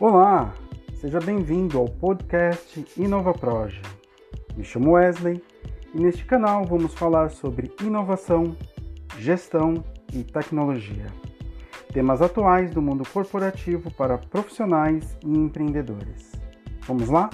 Olá, seja bem-vindo ao podcast Inova Proje. Me chamo Wesley e neste canal vamos falar sobre inovação, gestão e tecnologia. Temas atuais do mundo corporativo para profissionais e empreendedores. Vamos lá?